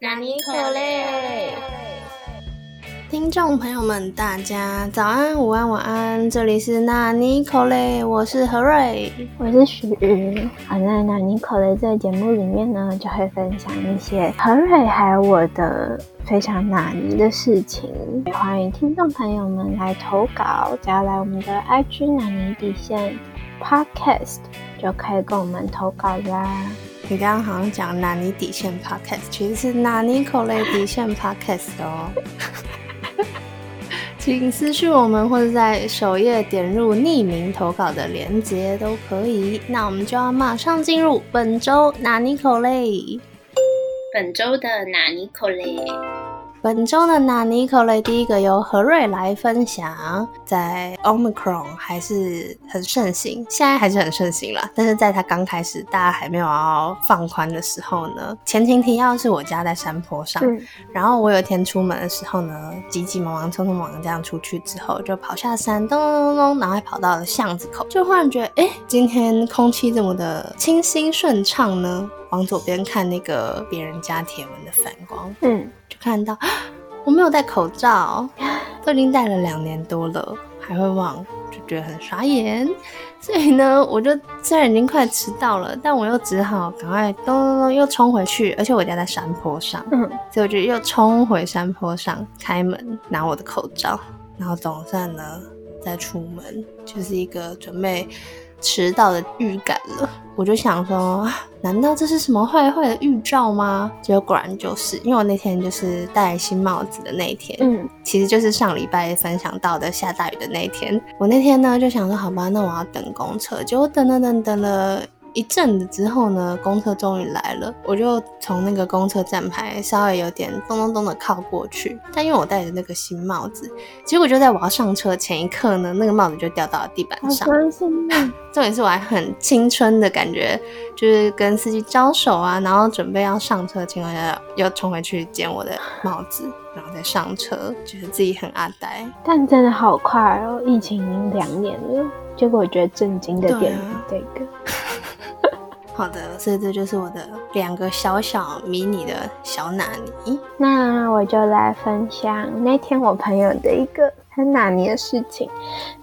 纳尼可嘞？听众朋友们，大家早安、午安、晚安，这里是纳尼可嘞，我是何瑞，我是许瑜。好，在纳尼可嘞这个节目里面呢，就会分享一些何瑞还有我的非常纳尼的事情。也欢迎听众朋友们来投稿，只要来我们的 IG 纳尼底线 Podcast 就可以跟我们投稿啦。你刚刚好像讲拿尼底线 Podcast，其实是拿尼口类底线 Podcast 哦。请私讯我们，或者在首页点入匿名投稿的链接都可以。那我们就要马上进入本周拿尼口类。本周的拿尼口类。本周的纳尼口雷第一个由何瑞来分享，在 Omicron 还是很盛行，现在还是很盛行了。但是在它刚开始，大家还没有要放宽的时候呢，前情提要是我家在山坡上，然后我有一天出门的时候呢，急急忙忙、匆匆忙忙这样出去之后，就跑下山，咚咚咚咚，然后还跑到了巷子口，就忽然觉得，哎，今天空气这么的清新顺畅呢。往左边看那个别人家铁门的反光，嗯，就看到 我没有戴口罩，都已经戴了两年多了，还会忘，就觉得很傻眼。所以呢，我就虽然已经快迟到了，但我又只好赶快咚咚咚又冲回去，而且我家在山坡上，嗯，所以我就又冲回山坡上开门拿我的口罩，然后总算呢再出门，就是一个准备。迟到的预感了，我就想说，难道这是什么坏坏的预兆吗？结果果然就是，因为我那天就是戴新帽子的那一天，嗯，其实就是上礼拜分享到的下大雨的那一天。我那天呢就想说，好吧，那我要等公车，结果等等等等了。一阵子之后呢，公车终于来了，我就从那个公车站牌稍微有点咚咚咚的靠过去，但因为我戴着那个新帽子，结果就在我要上车前一刻呢，那个帽子就掉到了地板上。重点是我还很青春的感觉，就是跟司机招手啊，然后准备要上车的情况下，又冲回去捡我的帽子，然后再上车，觉得自己很阿呆。但真的好快哦，疫情已经两年了，结果我觉得震惊的点是这个。好的，所以这就是我的两个小小迷你的小纳尼。那我就来分享那天我朋友的一个很纳尼的事情。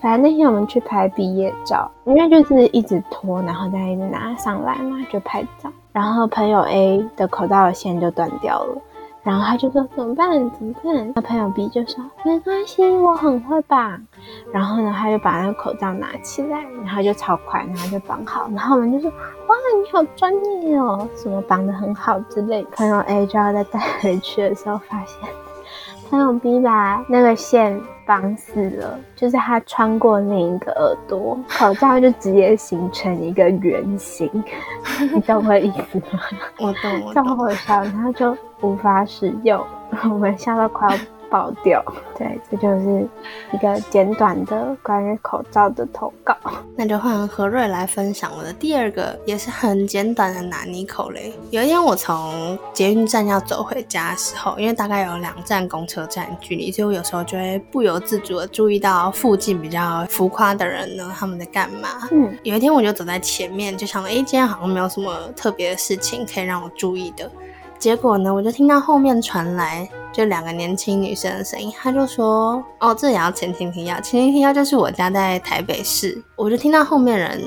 反正那天我们去拍毕业照，因为就是一直拖，然后再一直拿上来嘛，就拍照。然后朋友 A 的口罩线就断掉了。然后他就说怎么办？怎么办？那朋友 B 就说没关系，我很会绑。然后呢，他就把那个口罩拿起来，然后就超快，然后就绑好。然后我们就说哇，你好专业哦，什么绑得很好之类。朋友 A 就要再带回去的时候，发现朋友 B 把那个线。绑死了，就是他穿过另一个耳朵，口罩就直接形成一个圆形，你懂我意思吗？我懂，超好笑，然后就无法使用，我们笑到快要。爆掉，对，这就是一个简短的关于口罩的投稿。那就换何瑞来分享我的第二个，也是很简短的拿尼口雷。有一天我从捷运站要走回家的时候，因为大概有两站公车站距离，所以我有时候就会不由自主的注意到附近比较浮夸的人呢，他们在干嘛。嗯，有一天我就走在前面，就想，哎，今天好像没有什么特别的事情可以让我注意的。结果呢，我就听到后面传来就两个年轻女生的声音，她就说：“哦，这也要前情提要，前情提要就是我家在台北市。”我就听到后面人，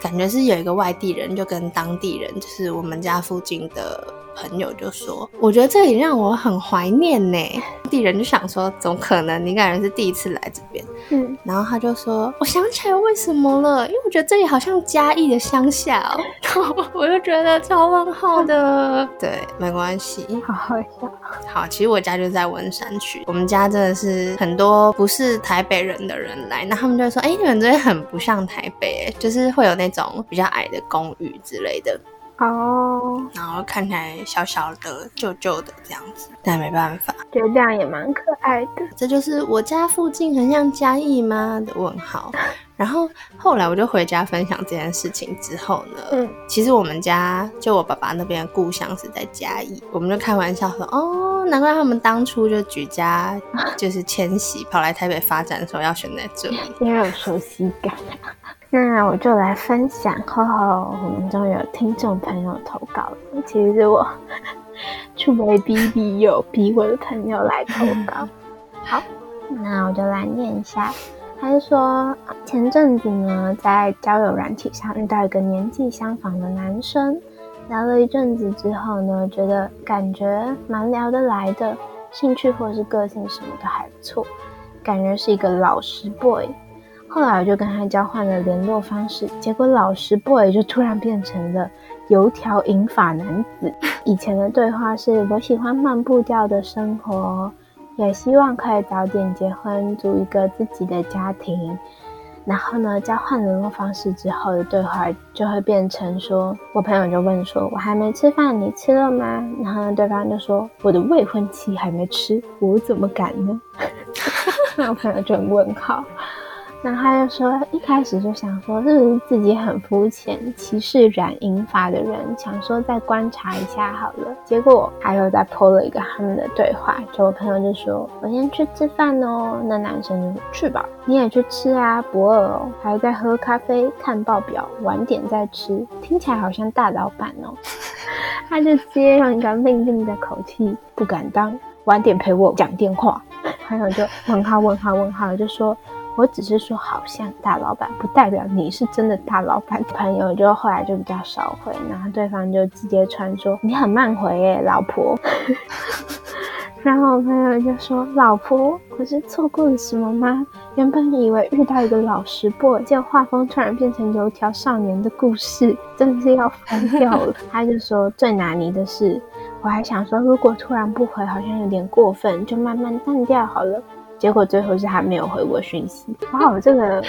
感觉是有一个外地人，就跟当地人，就是我们家附近的。朋友就说：“我觉得这里让我很怀念呢。”地人就想说：“怎么可能？你感觉是第一次来这边？”嗯，然后他就说：“我想起来为什么了，因为我觉得这里好像嘉义的乡下哦。”然后我就觉得超问号的。对，没关系，好好笑。好，其实我家就在文山区，我们家真的是很多不是台北人的人来，那他们就会说：“哎，你们这边很不像台北，就是会有那种比较矮的公寓之类的。”哦，然后看起来小小的、旧旧的这样子，但没办法，觉得这样也蛮可爱的。这就是我家附近很像嘉义吗的问号。然后后来我就回家分享这件事情之后呢，嗯，其实我们家就我爸爸那边的故乡是在嘉义，我们就开玩笑说，哦，难怪他们当初就举家 就是迁徙跑来台北发展的时候要选在这里，因为有熟悉感。那我就来分享，吼吼，我们终于有听众朋友投稿了。其实我 去威逼逼有，逼我的朋友来投稿。好，那我就来念一下。他是说，前阵子呢，在交友软体上遇到一个年纪相仿的男生，聊了一阵子之后呢，觉得感觉蛮聊得来的，兴趣或是个性什么都还不错，感觉是一个老实 boy。后来我就跟他交换了联络方式，结果老实 boy 就突然变成了油条银发男子。以前的对话是我喜欢慢步调的生活。也希望可以早点结婚，组一个自己的家庭。然后呢，交换联络方式之后的对话就会变成说，我朋友就问说：“我还没吃饭，你吃了吗？”然后对方就说：“我的未婚妻还没吃，我怎么敢呢？”那我朋友就很问号。那他就说，一开始就想说，是不是自己很肤浅，歧视染银发的人，想说再观察一下好了。结果他又再 PO 了一个他们的对话，就我朋友就说，我先去吃饭哦。那男生就说去吧，你也去吃啊，不饿哦。还在喝咖啡，看报表，晚点再吃。听起来好像大老板哦。他就接上一个命令的口气，不敢当，晚点陪我讲电话。朋友就问号问号问号，就说。我只是说好像大老板，不代表你是真的大老板。朋友就后来就比较少回，然后对方就直接传说你很慢回耶，老婆。然后我朋友就说老婆，我是错过了什么吗？原本以为遇到一个老实 boy，结果画风突然变成油条少年的故事，真的是要疯掉了。他就说最拿捏的是，我还想说如果突然不回，好像有点过分，就慢慢淡掉好了。结果最后是他没有回我讯息。哇，我这个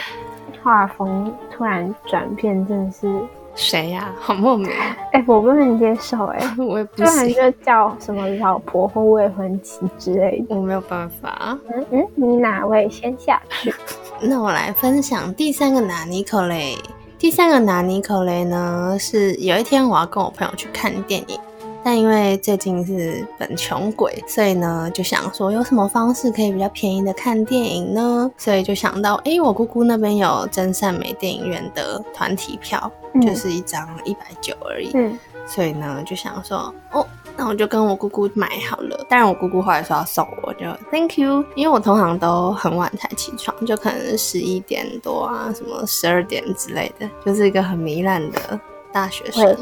画风突然转变，真的是谁呀？好莫名。哎，我不能接受。哎，我也不突然就叫什么老婆或未婚妻之类的，我没有办法。嗯嗯，你哪位先下去？那我来分享第三个拿尼可雷。第三个拿尼可雷呢，是有一天我要跟我朋友去看电影。但因为最近是本穷鬼，所以呢就想说有什么方式可以比较便宜的看电影呢？所以就想到，哎，我姑姑那边有真善美电影院的团体票，就是一张一百九而已。嗯，所以呢就想说，哦，那我就跟我姑姑买好了。但是我姑姑后来说要送我，就 Thank you，因为我通常都很晚才起床，就可能十一点多啊，什么十二点之类的，就是一个很糜烂的。大学生，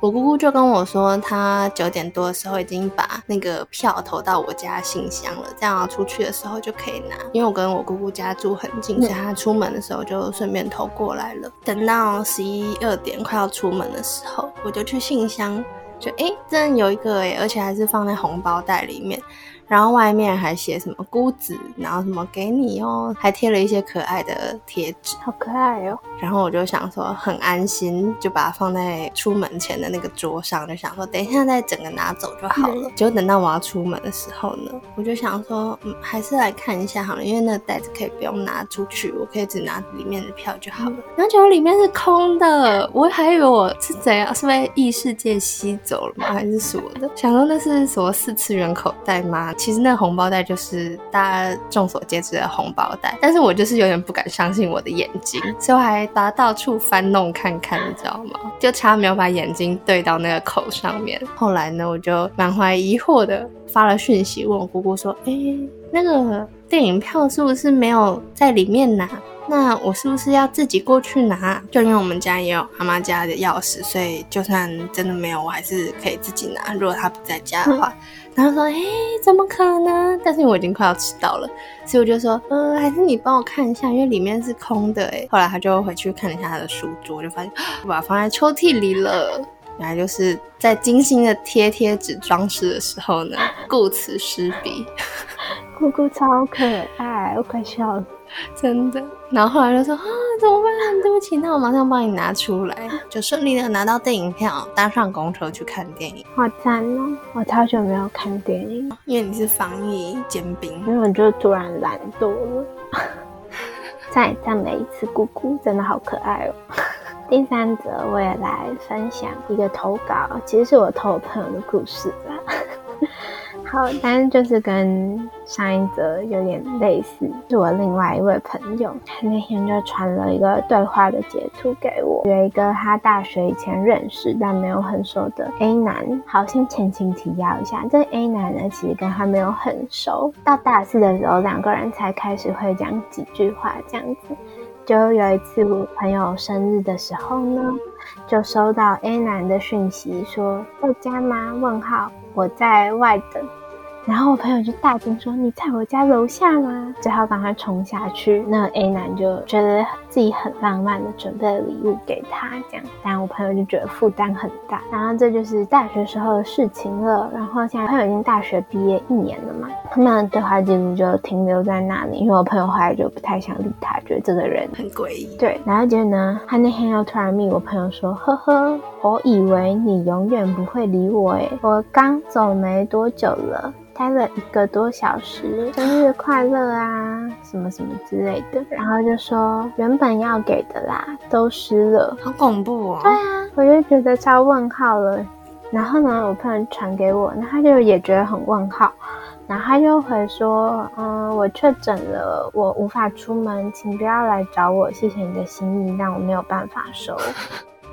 我姑姑就跟我说，她九点多的时候已经把那个票投到我家信箱了，这样出去的时候就可以拿。因为我跟我姑姑家住很近，所以她出门的时候就顺便投过来了。等到十一二点快要出门的时候，我就去信箱，就哎，真的有一个哎，而且还是放在红包袋里面。然后外面还写什么姑子，然后什么给你哦，还贴了一些可爱的贴纸，好可爱哦。然后我就想说很安心，就把它放在出门前的那个桌上，就想说等一下再整个拿走就好了。结果等到我要出门的时候呢，我就想说，嗯，还是来看一下好了，因为那个袋子可以不用拿出去，我可以只拿里面的票就好了。然后结果里面是空的，我还以为我是怎样，是被异世界吸走了吗？还是什么的？想说那是什么四次元口袋吗？其实那个红包袋就是大家众所皆知的红包袋，但是我就是有点不敢相信我的眼睛，所以我还把它到处翻弄看看，你知道吗？就差没有把眼睛对到那个口上面。后来呢，我就满怀疑惑的发了讯息问我姑姑说：“哎，那个电影票是不是没有在里面拿？那我是不是要自己过去拿？就因为我们家也有阿妈家的钥匙，所以就算真的没有，我还是可以自己拿。如果她不在家的话。”然后说：“哎，怎么可能？但是我已经快要迟到了，所以我就说，呃，还是你帮我看一下，因为里面是空的。哎，后来他就回去看了一下他的书桌，就发现 我把它放在抽屉里了。原来就是在精心的贴贴纸装饰的时候呢，顾此失彼。姑姑超可爱，我快笑了。” 真的，然后后来就说啊，怎么办？对不起，那我马上帮你拿出来，就顺利的拿到电影票，搭上公车去看电影，好赞哦！我超久没有看电影，因为你是防疫煎饼，因为我就突然懒惰了。再赞美一次姑姑，真的好可爱哦。第三则，我也来分享一个投稿，其实是我投朋友的故事吧。好，但是就是跟上一则有点类似，是我另外一位朋友，他那天就传了一个对话的截图给我，有一个他大学以前认识但没有很熟的 A 男。好，先前情提要一下，这 A 男呢，其实跟他没有很熟，到大四的时候，两个人才开始会讲几句话这样子。就有一次我朋友生日的时候呢，就收到 A 男的讯息说在家吗？问号，我在外等。然后我朋友就大惊说：“你在我家楼下吗？”只好赶快冲下去。那 A 男就觉得自己很浪漫的准备了礼物给他，这样。但我朋友就觉得负担很大。然后这就是大学时候的事情了。然后现在朋友已经大学毕业一年了嘛，他们的对话记录就停留在那里。因为我朋友后来就不太想理他，觉得这个人很诡异。对，然后结果呢，他那天又突然密我朋友说：“呵呵，我以为你永远不会理我，诶，我刚走没多久了。”待了一个多小时，生日快乐啊，什么什么之类的，然后就说原本要给的啦，都湿了，好恐怖哦。对啊，我就觉得超问号了。然后呢，我朋友传给我，那他就也觉得很问号，然后他就回说，嗯，我确诊了，我无法出门，请不要来找我，谢谢你的心意，但我没有办法收。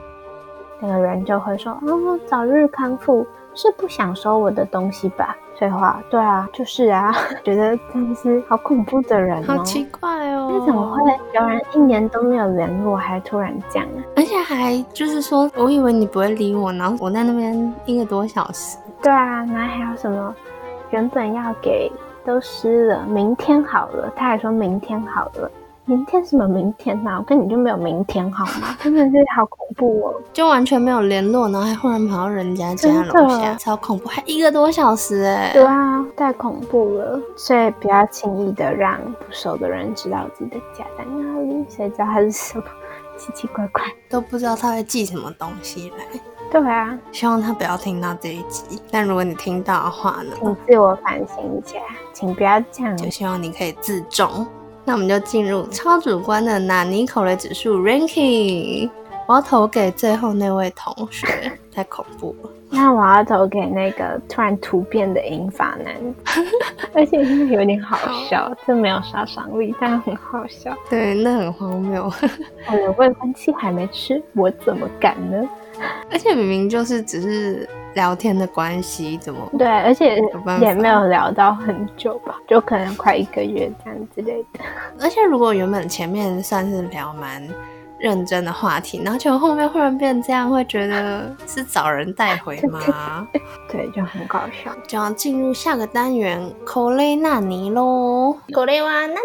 那个人就会说，哦，早日康复，是不想收我的东西吧？废话，对啊，就是啊，觉得真的是好恐怖的人哦，好奇怪哦，那怎么会有人一年都没有联络，还突然这样啊？而且还就是说，我以为你不会理我，然后我在那边一个多小时。对啊，那还有什么？原本要给都湿了，明天好了，他还说明天好了。明天什么明天呐？我跟你就没有明天好吗？真的是好恐怖哦！就完全没有联络，然后还忽然跑到人家家楼下，超恐怖，还一个多小时哎！对啊，太恐怖了。所以不要轻易的让不熟的人知道自己的家在哪里，谁知道他是什么奇奇怪怪，都不知道他会寄什么东西来。对啊，希望他不要听到这一集。但如果你听到的话呢，请自我反省一下，请不要这样。就希望你可以自重。那我们就进入超主观的纳尼口雷指数 ranking。我要投给最后那位同学，太恐怖了。那我要投给那个突然突变的银发男，而且有点好笑，这没有杀伤力，但很好笑。对，那很荒谬。我的未婚妻还没吃，我怎么敢呢？而且明明就是只是。聊天的关系怎么？对，而且也没有聊到很久吧，就可能快一个月这样之类的。而且如果原本前面算是聊蛮认真的话题，然后就后面忽然变这样，会觉得是找人带回吗？对，就很搞笑。就要进入下个单元，口雷纳尼喽，口雷哇纳尼。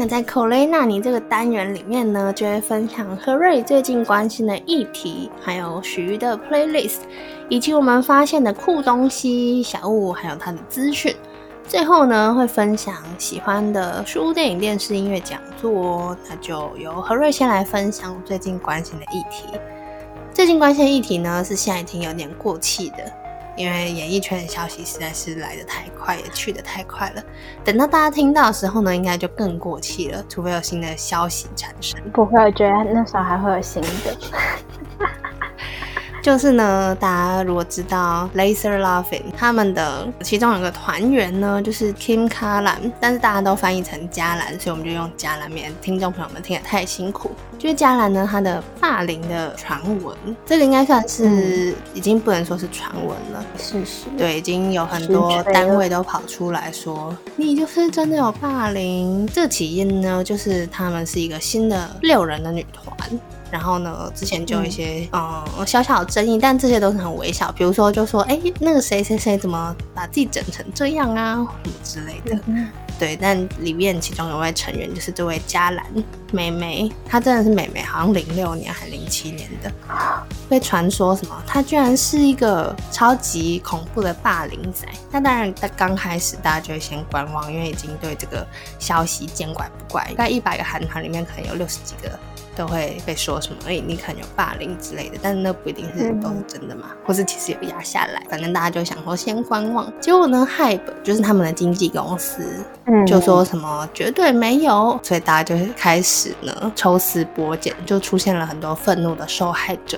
那在口雷纳尼这个单元里面呢，就会分享何瑞最近关心的议题，还有许瑜的 playlist，以及我们发现的酷东西、小物，还有他的资讯。最后呢，会分享喜欢的书、电影、电视、音乐讲座。那就由何瑞先来分享最近关心的议题。最近关心的议题呢，是现在已经有点过气的。因为演艺圈的消息实在是来得太快，也去得太快了。等到大家听到的时候呢，应该就更过气了，除非有新的消息产生。不会，我觉得那时候还会有新的。就是呢，大家如果知道 Laser Laughing 他们的其中有个团员呢，就是 Kim 卡兰，但是大家都翻译成加兰，所以我们就用加兰免听众朋友们听得太辛苦。就是加兰呢，他的霸凌的传闻，这个应该算是已经不能说是传闻了，事实。对，已经有很多单位都跑出来说，你就是真的有霸凌。这起因呢，就是他们是一个新的六人的女团。然后呢，之前就有一些嗯小小的争议，但这些都是很微小。比如说，就说哎，那个谁谁谁怎么把自己整成这样啊，什么之类的。对，但里面其中有位成员就是这位嘉兰妹妹，她真的是妹妹，好像零六年还零七年的，被传说什么，她居然是一个超级恐怖的霸凌仔。那当然，在刚开始大家就会先观望，因为已经对这个消息见怪不怪。在一百个韩团里面，可能有六十几个。都会被说什么？哎，你可能有霸凌之类的，但是那不一定是都是真的嘛，或是其实有压下来。反正大家就想说先观望。结果呢，Hype 就是他们的经纪公司，就说什么绝对没有，所以大家就开始呢抽丝剥茧，就出现了很多愤怒的受害者。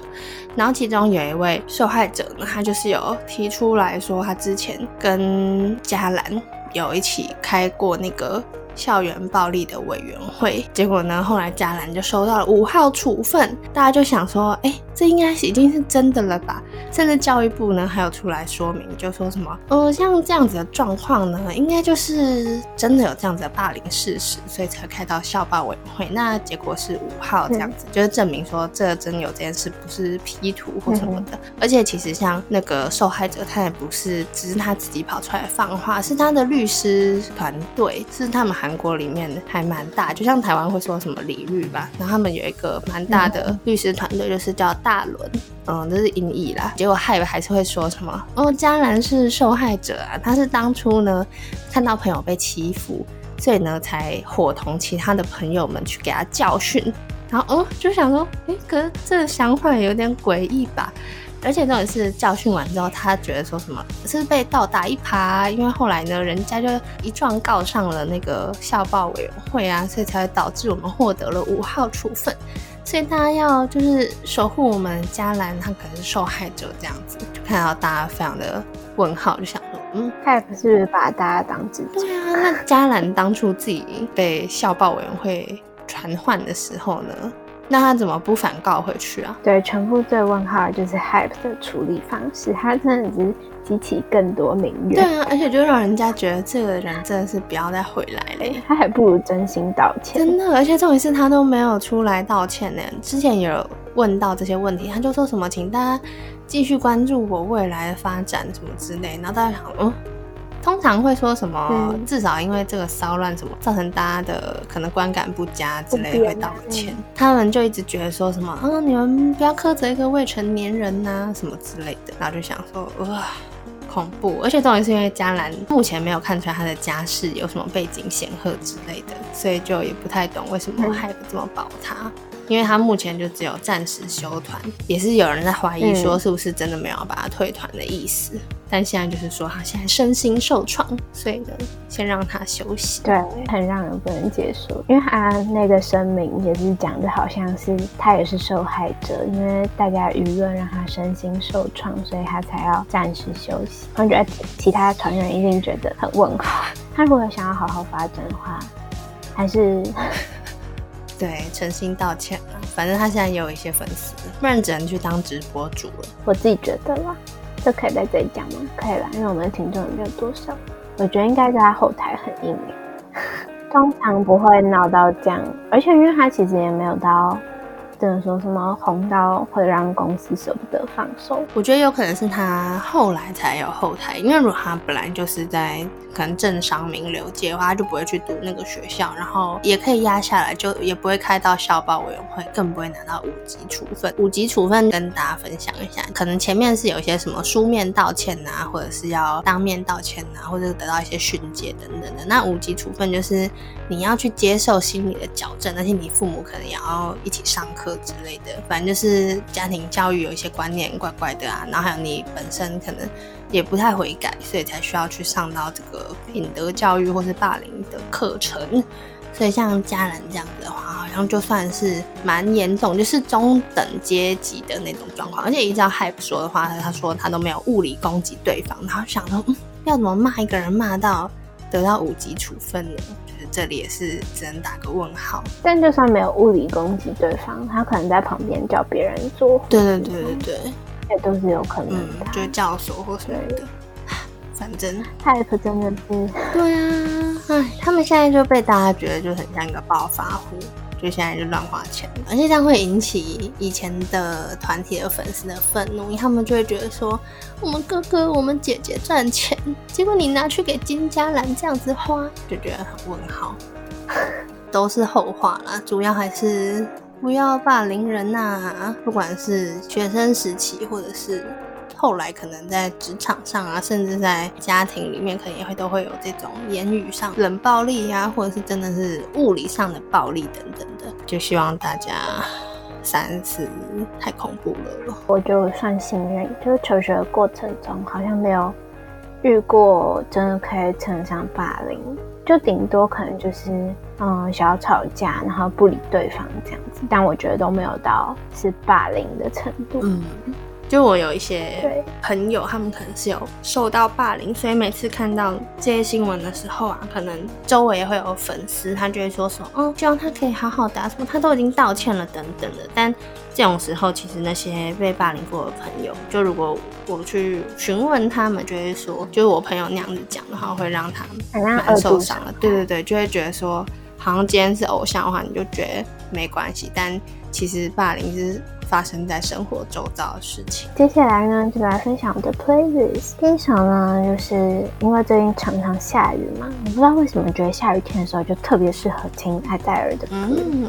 然后其中有一位受害者呢，他就是有提出来说，他之前跟嘉兰有一起开过那个。校园暴力的委员会，结果呢，后来嘉兰就收到了五号处分，大家就想说，哎，这应该是已经是真的了吧？甚至教育部呢还有出来说明，就说什么，呃，像这样子的状况呢，应该就是真的有这样子的霸凌事实，所以才开到校报委员会。那结果是五号这样子，就是证明说这真有这件事，不是 P 图或什么的。而且其实像那个受害者，他也不是只是他自己跑出来放话，是他的律师团队，是他们还。韩国里面还蛮大，就像台湾会说什么李律吧，然后他们有一个蛮大的律师团队，就是叫大伦，嗯，这是音译啦。结果害还是会说什么哦，嘉兰是受害者啊，他是当初呢看到朋友被欺负，所以呢才伙同其他的朋友们去给他教训。然后哦，就想说，哎，可是这想法有点诡异吧。而且重点是教训完之后，他觉得说什么是被倒打一耙，因为后来呢，人家就一状告上了那个校报委员会啊，所以才会导致我们获得了五号处分。所以大家要就是守护我们嘉兰，他可能是受害者这样子，就看到大家非常的问号，就想说，嗯，他也不是把大家当自己。对啊，那嘉兰当初自己被校报委员会传唤的时候呢？那他怎么不反告回去啊？对，全部最问号就是 Hype 的处理方式，他真的只是激起更多民怨。对啊，而且就让人家觉得这个人真的是不要再回来了。他还不如真心道歉。真的，而且重点是他都没有出来道歉呢。之前有问到这些问题，他就说什么，请大家继续关注我未来的发展什么之类。然后大家想，嗯。通常会说什么？至少因为这个骚乱什么，造成大家的可能观感不佳之类，会道歉。他们就一直觉得说什么，啊，你们不要苛责一个未成年人呐，什么之类的。然后就想说，哇，恐怖！而且重点是因为嘉兰目前没有看出来他的家世有什么背景显赫之类的，所以就也不太懂为什么还不这么保他。因为他目前就只有暂时休团，也是有人在怀疑说是不是真的没有把他退团的意思。但现在就是说他现在身心受创，所以呢，先让他休息。对，很让人不能接受，因为他那个声明也是讲的好像是他也是受害者，因为大家舆论让他身心受创，所以他才要暂时休息。我觉得其他团员一定觉得很问号。他如果想要好好发展的话，还是。对，诚心道歉了。反正他现在也有一些粉丝，不然只能去当直播主了。我自己觉得啦，这可以在这里讲吗？可以啦，因为我们的听众也没有多少。我觉得应该在他后台很硬 通常不会闹到这样，而且因为他其实也没有到。真的说什么红到会让公司舍不得放手？我觉得有可能是他后来才有后台，因为如果他本来就是在可能政商名流界的话，他就不会去读那个学校，然后也可以压下来，就也不会开到校报委员会，更不会拿到五级处分。五级处分跟大家分享一下，可能前面是有一些什么书面道歉呐，或者是要当面道歉呐，或者得到一些训诫等等的。那五级处分就是你要去接受心理的矫正，而且你父母可能也要一起上课。之类的，反正就是家庭教育有一些观念怪怪的啊，然后还有你本身可能也不太悔改，所以才需要去上到这个品德教育或是霸凌的课程。所以像家人这样子的话，好像就算是蛮严重，就是中等阶级的那种状况。而且依照 Hype 说的话，他说他都没有物理攻击对方，然后想说，嗯，要怎么骂一个人骂到得到五级处分呢？这里也是只能打个问号，但就算没有物理攻击对方，他可能在旁边叫别人做，对对对对对，也都是有可能的，就教唆或什么的。反正。Type 真的是，对啊，哎，他们现在就被大家觉得就很像一个暴发户。就现在就乱花钱，而且这样会引起以前的团体的粉丝的愤怒，他们就会觉得说，我们哥哥、我们姐姐赚钱，结果你拿去给金嘉兰这样子花，就觉得很问号。都是后话啦，主要还是不要霸凌人呐，不管是学生时期或者是。后来可能在职场上啊，甚至在家庭里面，可能也会都会有这种言语上冷暴力呀，或者是真的是物理上的暴力等等的。就希望大家三思，太恐怖了。我就算幸运，就是求学的过程中好像没有遇过真的可以称得上霸凌，就顶多可能就是嗯小吵架，然后不理对方这样子，但我觉得都没有到是霸凌的程度。嗯，就我有一些朋友，他们可能是有受到霸凌，所以每次看到这些新闻的时候啊，可能周围也会有粉丝，他就会说什么，哦，希望他可以好好的、啊，什么他都已经道歉了等等的。但这种时候，其实那些被霸凌过的朋友，就如果我去询问他们，就会说，就是我朋友那样子讲的话，会让他很像蛮受伤的。对对对，就会觉得说，好像今天是偶像的话，你就觉得没关系，但其实霸凌是发生在生活周遭的事情。接下来呢，就来分享我的 playlist。第一首呢，就是因为最近常常下雨嘛，我不知道为什么觉得下雨天的时候就特别适合听艾黛尔的歌。嗯，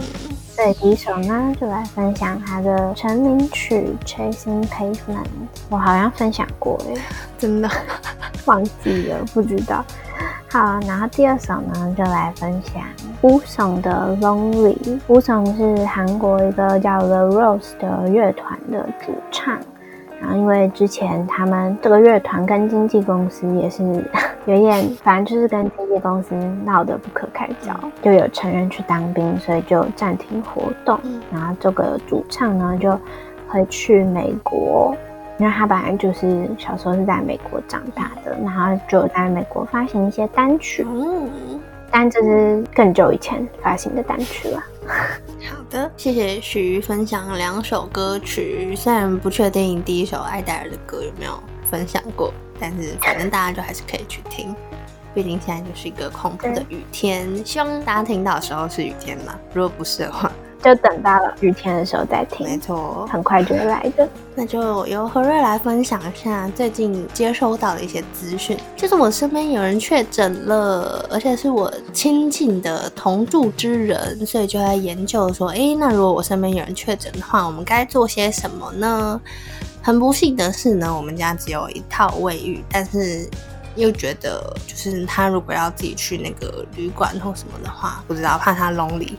所以第一首呢，就来分享她的成名曲《Chasing Pavement》。我好像分享过诶，真的，忘记了，不知道。好，然后第二首呢，就来分享乌松的《Lonely》。乌松是韩国一个叫 The Rose 的乐团的主唱。然后因为之前他们这个乐团跟经纪公司也是 有点，反正就是跟经纪公司闹得不可开交，就有成员去当兵，所以就暂停活动。然后这个主唱呢就会去美国，因为他本来就是小时候是在美国长大的，然后就在美国发行一些单曲，嗯，但这是更久以前发行的单曲了。好的，谢谢徐分享两首歌曲，虽然不确定第一首艾黛尔的歌有没有分享过，但是反正大家就还是可以去听。毕竟现在就是一个恐怖的雨天，希望大家听到的时候是雨天嘛。如果不是的话，就等到雨天的时候再听没，错。很快就会来的。那就由何瑞来分享一下最近接收到的一些资讯，就是我身边有人确诊了，而且是我亲近的同住之人，所以就在研究说，诶，那如果我身边有人确诊的话，我们该做些什么呢？很不幸的是呢，我们家只有一套卫浴，但是又觉得就是他如果要自己去那个旅馆或什么的话，不知道怕他 lonely，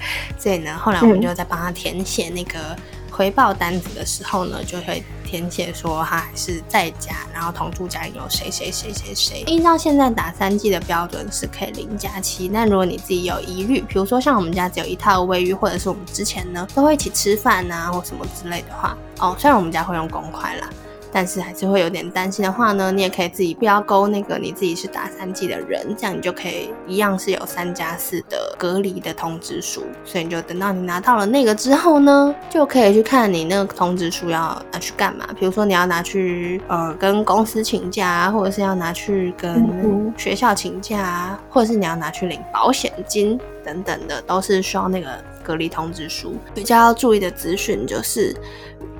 所以呢，后来我们就在帮他填写那个回报单子的时候呢，就会填写说他还是在家，然后同住家里有谁谁谁谁谁。依照现在打三剂的标准是可以零加七，但如果你自己有疑虑，比如说像我们家只有一套卫浴，或者是我们之前呢都会一起吃饭啊或什么之类的话，哦，虽然我们家会用公筷啦。但是还是会有点担心的话呢，你也可以自己不要勾那个你自己是打三剂的人，这样你就可以一样是有三加四的隔离的通知书，所以你就等到你拿到了那个之后呢，就可以去看你那个通知书要拿去干嘛。比如说你要拿去呃跟公司请假啊，或者是要拿去跟嗯学校请假啊，或者是你要拿去领保险金等等的，都是需要那个隔离通知书。比较要注意的资讯就是。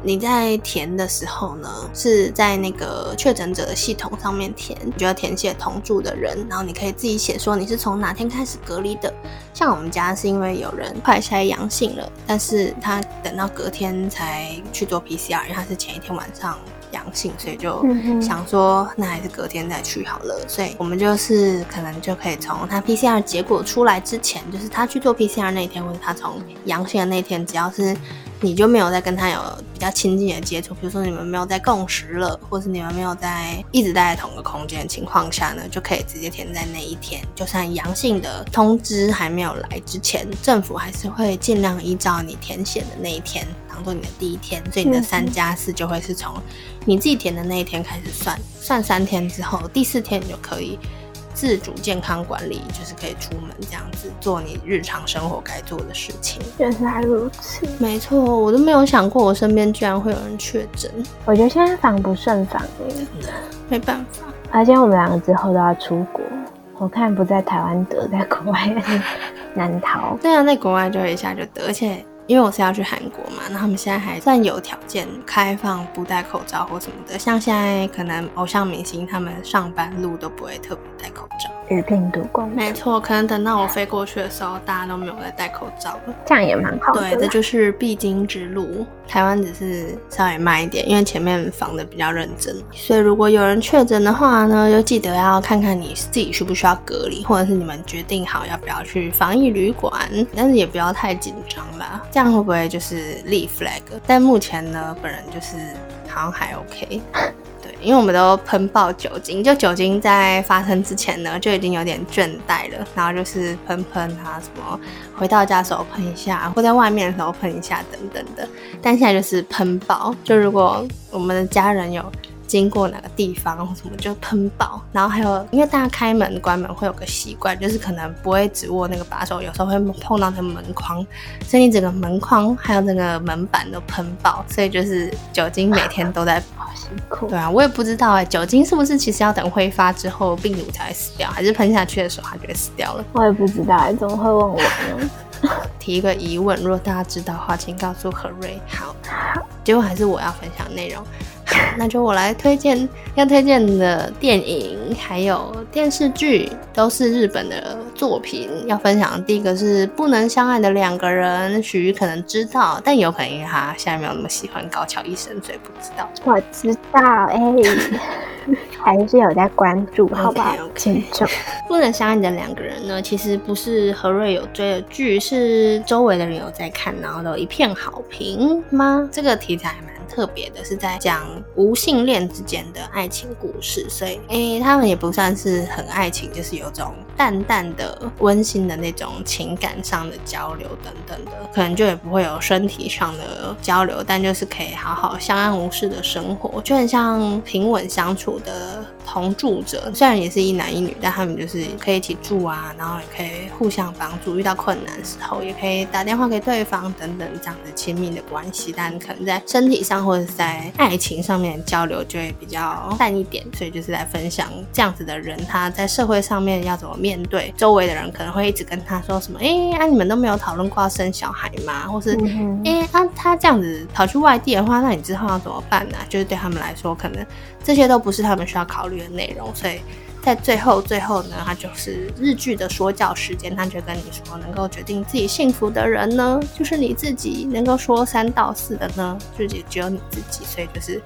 你在填的时候呢，是在那个确诊者的系统上面填，你就要填写同住的人，然后你可以自己写说你是从哪天开始隔离的。像我们家是因为有人快筛阳性了，但是他等到隔天才去做 PCR，因为他是前一天晚上阳性，所以就想说那还是隔天再去好了。所以我们就是可能就可以从他 PCR 结果出来之前，就是他去做 PCR 那一天，或者他从阳性的那一天，只要是你就没有再跟他有比较亲近的接触，比如说你们没有在共识了，或是你们没有在一直待在同个空间的情况下呢，就可以直接填在那一天。就算阳性的通知还没有来之前，政府还是会尽量依照你填写的那一天当做你的第一天，所以你的嗯三加四就会是从你自己填的那一天开始算，算三天之后，第四天你就可以。自主健康管理就是可以出门这样子做你日常生活该做的事情。原来如此，没错，我都没有想过我身边居然会有人确诊，我觉得现在防不胜防耶，没办法。而且我们两个之后都要出国，我看不在台湾得，在国外 难逃。对啊，在国外就一下就得，而且因为我是要去韩国嘛，那他们现在还算有条件开放不戴口罩或什么的，像现在可能偶像明星他们上班路都不会特别戴口罩。与病毒共没错，可能等到我飞过去的时候，大家都没有在戴口罩了。这样也蛮好的啦。对，这就是必经之路。台湾只是稍微慢一点，因为前面防的比较认真，所以如果有人确诊的话呢，就记得要看看你自己需不需要隔离，或者是你们决定好要不要去防疫旅馆，但是也不要太紧张啦。这样会不会就是立 flag？但目前呢，本人就是好像还 OK。因为我们都喷爆酒精，就酒精在发生之前呢就已经有点倦怠了，然后就是喷喷啊什么，回到家的时候喷一下，或在外面的时候喷一下等等的。但现在就是喷爆，就如果我们的家人有。经过哪个地方什么就喷爆，然后还有，因为大家开门关门会有个习惯，就是可能不会只握那个把手，有时候会碰到那个门框，所以你整个门框还有那个门板都喷爆，所以就是酒精每天都在，好辛苦。对啊，我也不知道哎，酒精是不是其实要等挥发之后病毒才会死掉，还是喷下去的时候它就会死掉了？我也不知道哎，怎么会问我呢？提一个疑问，如果大家知道的话，请告诉何瑞。好，结果还是我要分享内容。那就我来推荐要推荐的电影，还有电视剧，都是日本的作品。要分享的第一个是《不能相爱的两个人》，许可能知道，但有可能因为他现在没有那么喜欢高桥医生，所以不知道。我知道，哎，还是有在关注，好不好？请 重。不能相爱的两个人呢，其实不是何瑞有追的剧，是周围的人有在看，然后都一片好评吗？这个题材蛮。特别的是在讲无性恋之间的爱情故事，所以诶，他们也不算是很爱情，就是有种淡淡的温馨的那种情感上的交流等等的，可能就也不会有身体上的交流，但就是可以好好相安无事的生活，就很像平稳相处的同住者。虽然也是一男一女，但他们就是可以一起住啊，然后也可以互相帮助，遇到困难时候也可以打电话给对方等等这样的亲密的关系，但可能在身体上。或者在爱情上面交流就会比较淡一点，所以就是在分享这样子的人他在社会上面要怎么面对周围的人，可能会一直跟他说什么，哎，啊你们都没有讨论过要生小孩吗？或是，哎，啊他这样子跑去外地的话，那你之后要怎么办呢？就是对他们来说，可能这些都不是他们需要考虑的内容，所以。在最后，最后呢，他就是日剧的说教时间，他就跟你说，能够决定自己幸福的人呢，就是你自己；能够说三道四的呢，就也只有你自己。所以就是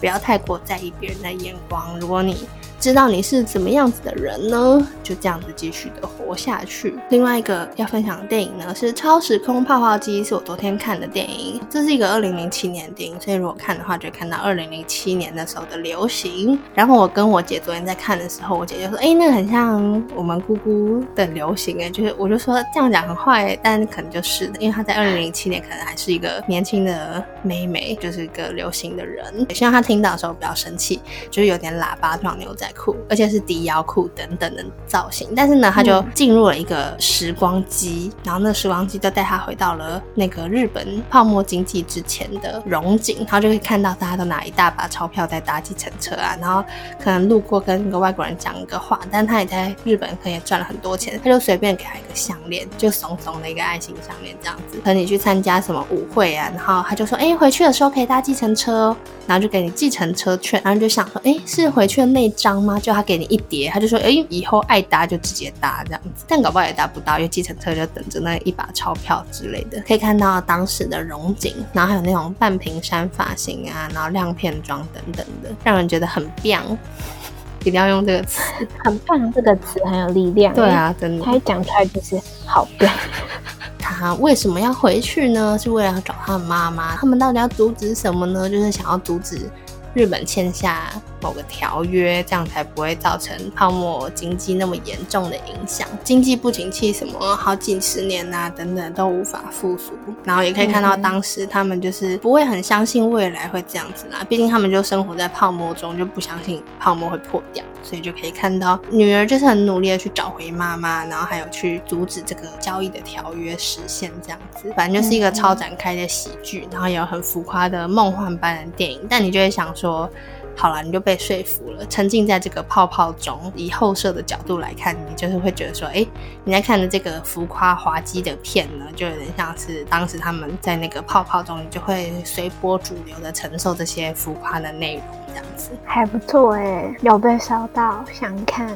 不要太过在意别人的眼光。如果你知道你是怎么样子的人呢？就这样子继续的活下去。另外一个要分享的电影呢是《超时空泡泡机》，是我昨天看的电影。这是一个二零零七年电影，所以如果看的话，就看到二零零七年的时候的流行。然后我跟我姐昨天在看的时候，我姐就说：“哎，那个很像我们姑姑的流行。”哎，就是我就说这样讲很坏，但可能就是的，因为她在二零零七年可能还是一个年轻的妹妹，就是一个流行的人。也希望她听到的时候不要生气，就是有点喇叭状牛仔。裤，而且是低腰裤等等的造型，但是呢，他就进入了一个时光机，然后那时光机就带他回到了那个日本泡沫经济之前的荣景，然后就可以看到大家都拿一大把钞票在搭计程车啊，然后可能路过跟一个外国人讲一个话，但他也在日本可以赚了很多钱，他就随便给他一个项链，就怂怂的一个爱心项链这样子。和你去参加什么舞会啊，然后他就说，哎，回去的时候可以搭计程车哦，然后就给你计程车券，然后就想说，哎，是回去的那张。吗？就他给你一叠，他就说，哎，以后爱搭就直接搭这样子，但搞不好也搭不到，因为计程车就等着那一把钞票之类的。可以看到当时的荣景，然后还有那种半屏山发型啊，然后亮片妆等等的，让人觉得很棒。一定要用这个词，很棒，这个词很有力量。对啊，真的，他一讲出来就是好棒。他为什么要回去呢？是为了要找他的妈妈。他们到底要阻止什么呢？就是想要阻止。日本签下某个条约，这样才不会造成泡沫经济那么严重的影响。经济不景气，什么好几十年呐，等等都无法复苏。然后也可以看到，当时他们就是不会很相信未来会这样子啦。毕竟他们就生活在泡沫中，就不相信泡沫会破掉。所以就可以看到，女儿就是很努力的去找回妈妈，然后还有去阻止这个交易的条约实现这样子。反正就是一个超展开的喜剧，然后也有很浮夸的梦幻般的电影。但你就会想说，好了，你就被说服了，沉浸在这个泡泡中。以后设的角度来看，你就是会觉得说，哎，你在看的这个浮夸滑稽的片呢，就有点像是当时他们在那个泡泡中，你就会随波逐流的承受这些浮夸的内容。这样子还不错哎，有被烧到，想看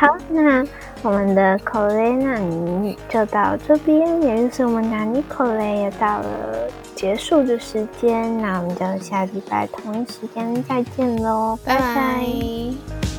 好。那我们的口雷那尼就到这边，也就是我们拿尼口雷也到了结束的时间。那我们就下礼拜同一时间再见喽，拜拜。